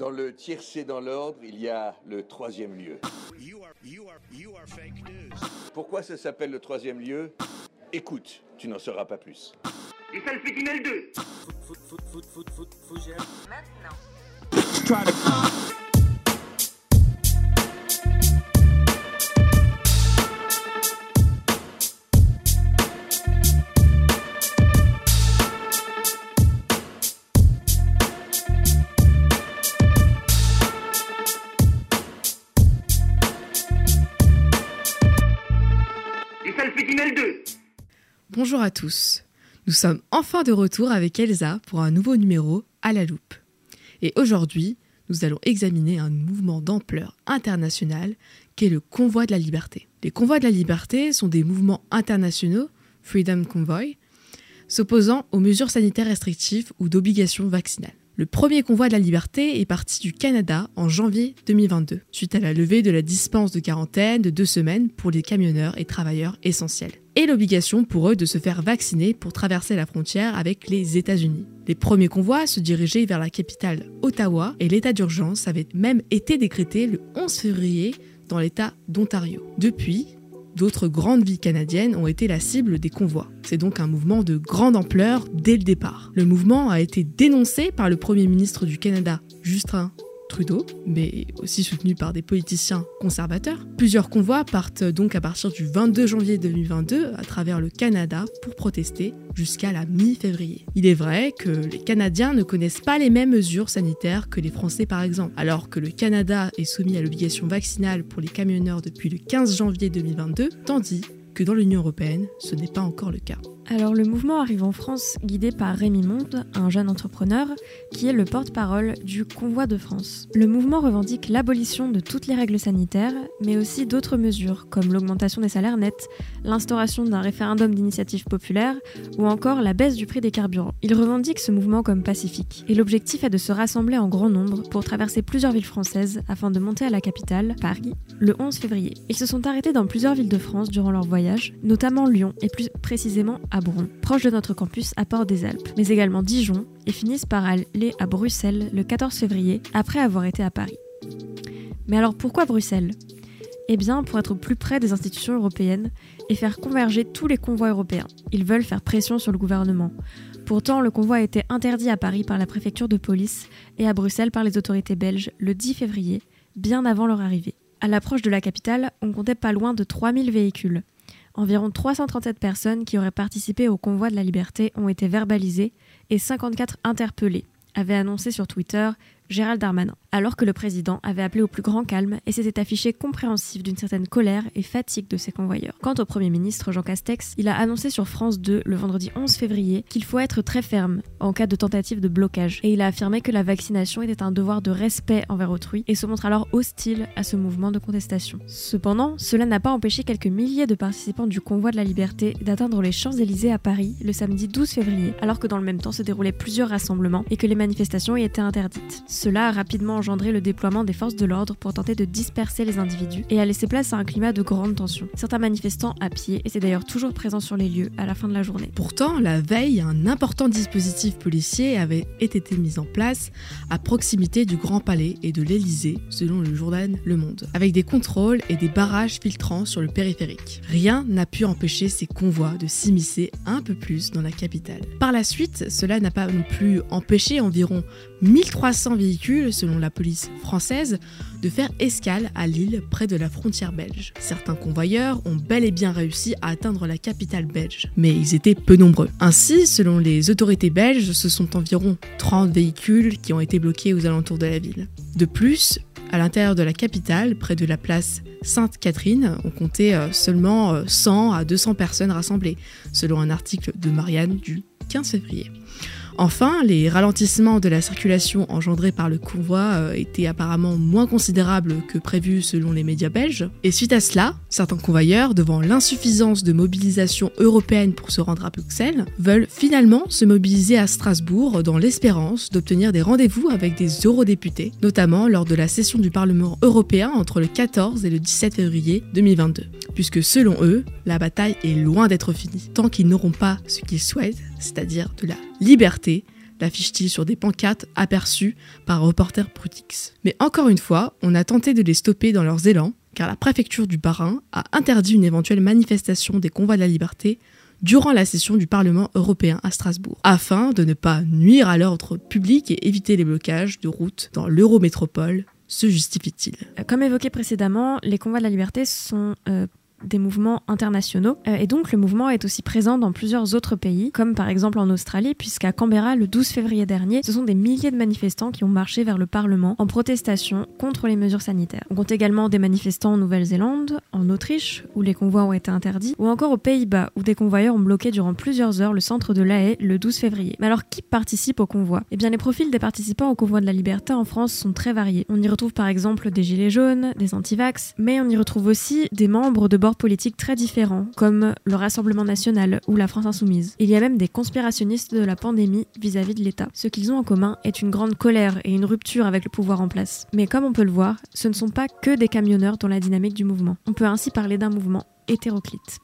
Dans le tiercé dans l'ordre, il y a le troisième lieu. Pourquoi ça s'appelle le troisième lieu? Écoute, tu n'en sauras pas plus. Et ça le fait 2 Maintenant. Bonjour à tous. Nous sommes enfin de retour avec Elsa pour un nouveau numéro à la loupe. Et aujourd'hui, nous allons examiner un mouvement d'ampleur internationale qu'est le Convoi de la Liberté. Les Convois de la Liberté sont des mouvements internationaux, Freedom Convoy, s'opposant aux mesures sanitaires restrictives ou d'obligations vaccinales. Le premier convoi de la liberté est parti du Canada en janvier 2022, suite à la levée de la dispense de quarantaine de deux semaines pour les camionneurs et travailleurs essentiels, et l'obligation pour eux de se faire vacciner pour traverser la frontière avec les États-Unis. Les premiers convois se dirigeaient vers la capitale Ottawa et l'état d'urgence avait même été décrété le 11 février dans l'État d'Ontario. Depuis, D'autres grandes villes canadiennes ont été la cible des convois. C'est donc un mouvement de grande ampleur dès le départ. Le mouvement a été dénoncé par le Premier ministre du Canada, Justin Trudeau, mais aussi soutenu par des politiciens conservateurs. Plusieurs convois partent donc à partir du 22 janvier 2022 à travers le Canada pour protester jusqu'à la mi-février. Il est vrai que les Canadiens ne connaissent pas les mêmes mesures sanitaires que les Français par exemple. Alors que le Canada est soumis à l'obligation vaccinale pour les camionneurs depuis le 15 janvier 2022, tandis que dans l'Union européenne, ce n'est pas encore le cas. Alors le mouvement arrive en France guidé par Rémi Monde, un jeune entrepreneur qui est le porte-parole du Convoi de France. Le mouvement revendique l'abolition de toutes les règles sanitaires, mais aussi d'autres mesures comme l'augmentation des salaires nets, l'instauration d'un référendum d'initiative populaire ou encore la baisse du prix des carburants. Il revendique ce mouvement comme pacifique et l'objectif est de se rassembler en grand nombre pour traverser plusieurs villes françaises afin de monter à la capitale, Paris, le 11 février. Ils se sont arrêtés dans plusieurs villes de France durant leur voyage, notamment Lyon et plus précisément à proche de notre campus à Port des Alpes, mais également Dijon, et finissent par aller à Bruxelles le 14 février après avoir été à Paris. Mais alors pourquoi Bruxelles? Eh bien pour être plus près des institutions européennes et faire converger tous les convois européens. Ils veulent faire pression sur le gouvernement. Pourtant, le convoi a été interdit à Paris par la préfecture de police et à Bruxelles par les autorités belges le 10 février, bien avant leur arrivée. À l'approche de la capitale, on comptait pas loin de 3000 véhicules. Environ 337 personnes qui auraient participé au convoi de la liberté ont été verbalisées et 54 interpellées, avait annoncé sur Twitter Gérald Darmanin, alors que le président avait appelé au plus grand calme et s'était affiché compréhensif d'une certaine colère et fatigue de ses convoyeurs. Quant au Premier ministre Jean Castex, il a annoncé sur France 2 le vendredi 11 février qu'il faut être très ferme en cas de tentative de blocage et il a affirmé que la vaccination était un devoir de respect envers autrui et se montre alors hostile à ce mouvement de contestation. Cependant, cela n'a pas empêché quelques milliers de participants du convoi de la liberté d'atteindre les Champs-Élysées à Paris le samedi 12 février, alors que dans le même temps se déroulaient plusieurs rassemblements et que les manifestations y étaient interdites. Cela a rapidement engendré le déploiement des forces de l'ordre pour tenter de disperser les individus et a laissé place à un climat de grande tension. Certains manifestants à pied étaient d'ailleurs toujours présents sur les lieux à la fin de la journée. Pourtant, la veille, un important dispositif policier avait été mis en place à proximité du Grand Palais et de l'Élysée, selon le journal Le Monde, avec des contrôles et des barrages filtrants sur le périphérique. Rien n'a pu empêcher ces convois de s'immiscer un peu plus dans la capitale. Par la suite, cela n'a pas non plus empêché environ 1300 véhicules, selon la police française, de faire escale à Lille, près de la frontière belge. Certains convoyeurs ont bel et bien réussi à atteindre la capitale belge, mais ils étaient peu nombreux. Ainsi, selon les autorités belges, ce sont environ 30 véhicules qui ont été bloqués aux alentours de la ville. De plus, à l'intérieur de la capitale, près de la place Sainte-Catherine, on comptait euh, seulement 100 euh, à 200 personnes rassemblées, selon un article de Marianne du 15 février. Enfin, les ralentissements de la circulation engendrés par le convoi euh, étaient apparemment moins considérables que prévu selon les médias belges. Et suite à cela, certains convoyeurs, devant l'insuffisance de mobilisation européenne pour se rendre à Bruxelles, veulent finalement se mobiliser à Strasbourg dans l'espérance d'obtenir des rendez-vous avec des eurodéputés, notamment lors de la session du Parlement européen entre le 14 et le 17 février 2022. Puisque selon eux, la bataille est loin d'être finie, tant qu'ils n'auront pas ce qu'ils souhaitent, c'est-à-dire de la liberté, l'affichent-ils sur des pancartes aperçues par reporter Brutix. Mais encore une fois, on a tenté de les stopper dans leurs élans, car la préfecture du Bas-Rhin a interdit une éventuelle manifestation des convois de la liberté durant la session du Parlement européen à Strasbourg, afin de ne pas nuire à l'ordre public et éviter les blocages de routes dans l'Eurométropole, se justifie-t-il? Comme évoqué précédemment, les convois de la liberté sont euh, des mouvements internationaux. Euh, et donc le mouvement est aussi présent dans plusieurs autres pays, comme par exemple en Australie, puisqu'à Canberra, le 12 février dernier, ce sont des milliers de manifestants qui ont marché vers le Parlement en protestation contre les mesures sanitaires. On compte également des manifestants en Nouvelle-Zélande, en Autriche, où les convois ont été interdits, ou encore aux Pays-Bas, où des convoyeurs ont bloqué durant plusieurs heures le centre de La Haye le 12 février. Mais alors qui participe au convoi Eh bien les profils des participants au convoi de la liberté en France sont très variés. On y retrouve par exemple des gilets jaunes, des antivax, mais on y retrouve aussi des membres de politiques très différents, comme le Rassemblement national ou la France insoumise. Il y a même des conspirationnistes de la pandémie vis-à-vis de l'État. Ce qu'ils ont en commun est une grande colère et une rupture avec le pouvoir en place. Mais comme on peut le voir, ce ne sont pas que des camionneurs dans la dynamique du mouvement. On peut ainsi parler d'un mouvement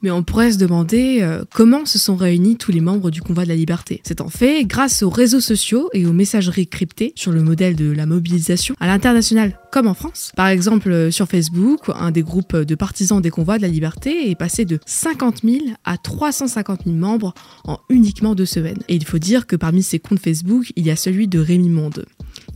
Mais on pourrait se demander euh, comment se sont réunis tous les membres du Convoi de la Liberté. C'est en fait grâce aux réseaux sociaux et aux messageries cryptées sur le modèle de la mobilisation à l'international comme en France. Par exemple, euh, sur Facebook, un des groupes de partisans des convois de la liberté est passé de 50 000 à 350 000 membres en uniquement deux semaines. Et il faut dire que parmi ces comptes Facebook, il y a celui de Rémi Monde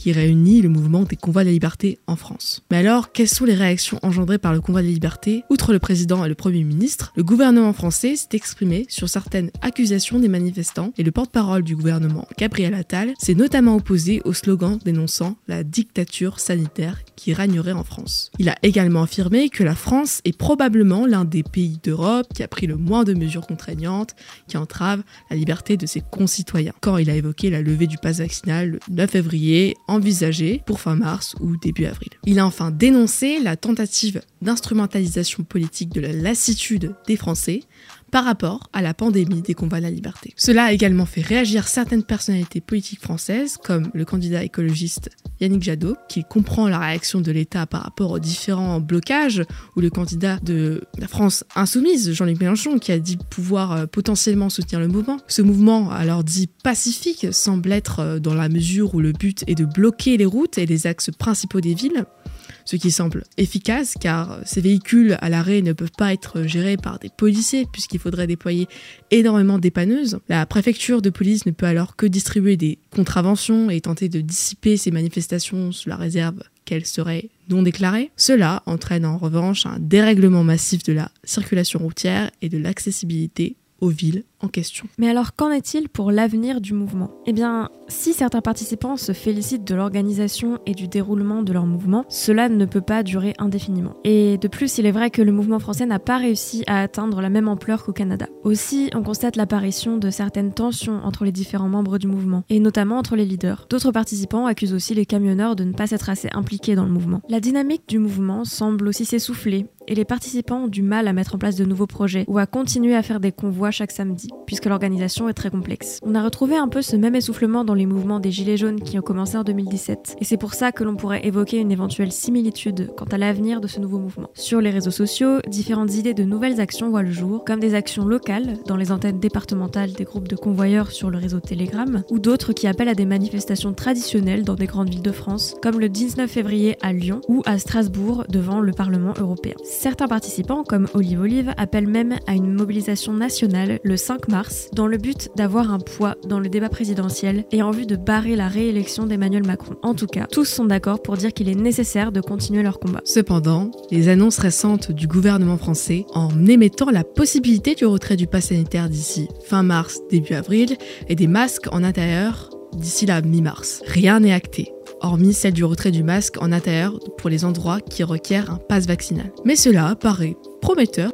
qui réunit le mouvement des convois de la liberté en France. Mais alors, quelles sont les réactions engendrées par le convoi de la liberté? Outre le président et le premier ministre, le gouvernement français s'est exprimé sur certaines accusations des manifestants et le porte-parole du gouvernement, Gabriel Attal, s'est notamment opposé au slogan dénonçant la dictature sanitaire qui régnerait en France. Il a également affirmé que la France est probablement l'un des pays d'Europe qui a pris le moins de mesures contraignantes qui entravent la liberté de ses concitoyens. Quand il a évoqué la levée du pass vaccinal le 9 février envisagée pour fin mars ou début avril. Il a enfin dénoncé la tentative d'instrumentalisation politique de la lassitude des Français par rapport à la pandémie des combats de la liberté. Cela a également fait réagir certaines personnalités politiques françaises, comme le candidat écologiste Yannick Jadot, qui comprend la réaction de l'État par rapport aux différents blocages, ou le candidat de la France insoumise, Jean-Luc Mélenchon, qui a dit pouvoir euh, potentiellement soutenir le mouvement. Ce mouvement, alors dit pacifique, semble être euh, dans la mesure où le but est de bloquer les routes et les axes principaux des villes, ce qui semble efficace car ces véhicules à l'arrêt ne peuvent pas être gérés par des policiers puisqu'il faudrait déployer énormément d'épanneuses. La préfecture de police ne peut alors que distribuer des contraventions et tenter de dissiper ces manifestations sous la réserve qu'elles seraient non déclarées. Cela entraîne en revanche un dérèglement massif de la circulation routière et de l'accessibilité villes en question. Mais alors qu'en est-il pour l'avenir du mouvement? Eh bien, si certains participants se félicitent de l'organisation et du déroulement de leur mouvement, cela ne peut pas durer indéfiniment. Et de plus, il est vrai que le mouvement français n'a pas réussi à atteindre la même ampleur qu'au Canada. Aussi, on constate l'apparition de certaines tensions entre les différents membres du mouvement, et notamment entre les leaders. D'autres participants accusent aussi les camionneurs de ne pas s'être assez impliqués dans le mouvement. La dynamique du mouvement semble aussi s'essouffler, et les participants ont du mal à mettre en place de nouveaux projets ou à continuer à faire des convois chaque samedi puisque l'organisation est très complexe. On a retrouvé un peu ce même essoufflement dans les mouvements des Gilets jaunes qui ont commencé en 2017, et c'est pour ça que l'on pourrait évoquer une éventuelle similitude quant à l'avenir de ce nouveau mouvement. Sur les réseaux sociaux, différentes idées de nouvelles actions voient le jour, comme des actions locales dans les antennes départementales des groupes de convoyeurs sur le réseau Telegram, ou d'autres qui appellent à des manifestations traditionnelles dans des grandes villes de France, comme le 19 février à Lyon ou à Strasbourg devant le Parlement européen. Certains participants, comme Olive Olive, appellent même à une mobilisation nationale le 5 mars, dans le but d'avoir un poids dans le débat présidentiel et en vue de barrer la réélection d'Emmanuel Macron. En tout cas, tous sont d'accord pour dire qu'il est nécessaire de continuer leur combat. Cependant, les annonces récentes du gouvernement français, en émettant la possibilité du retrait du pass sanitaire d'ici fin mars, début avril, et des masques en intérieur d'ici la mi-mars. Rien n'est acté hormis celle du retrait du masque en intérieur pour les endroits qui requièrent un pass vaccinal. Mais cela paraît prometteur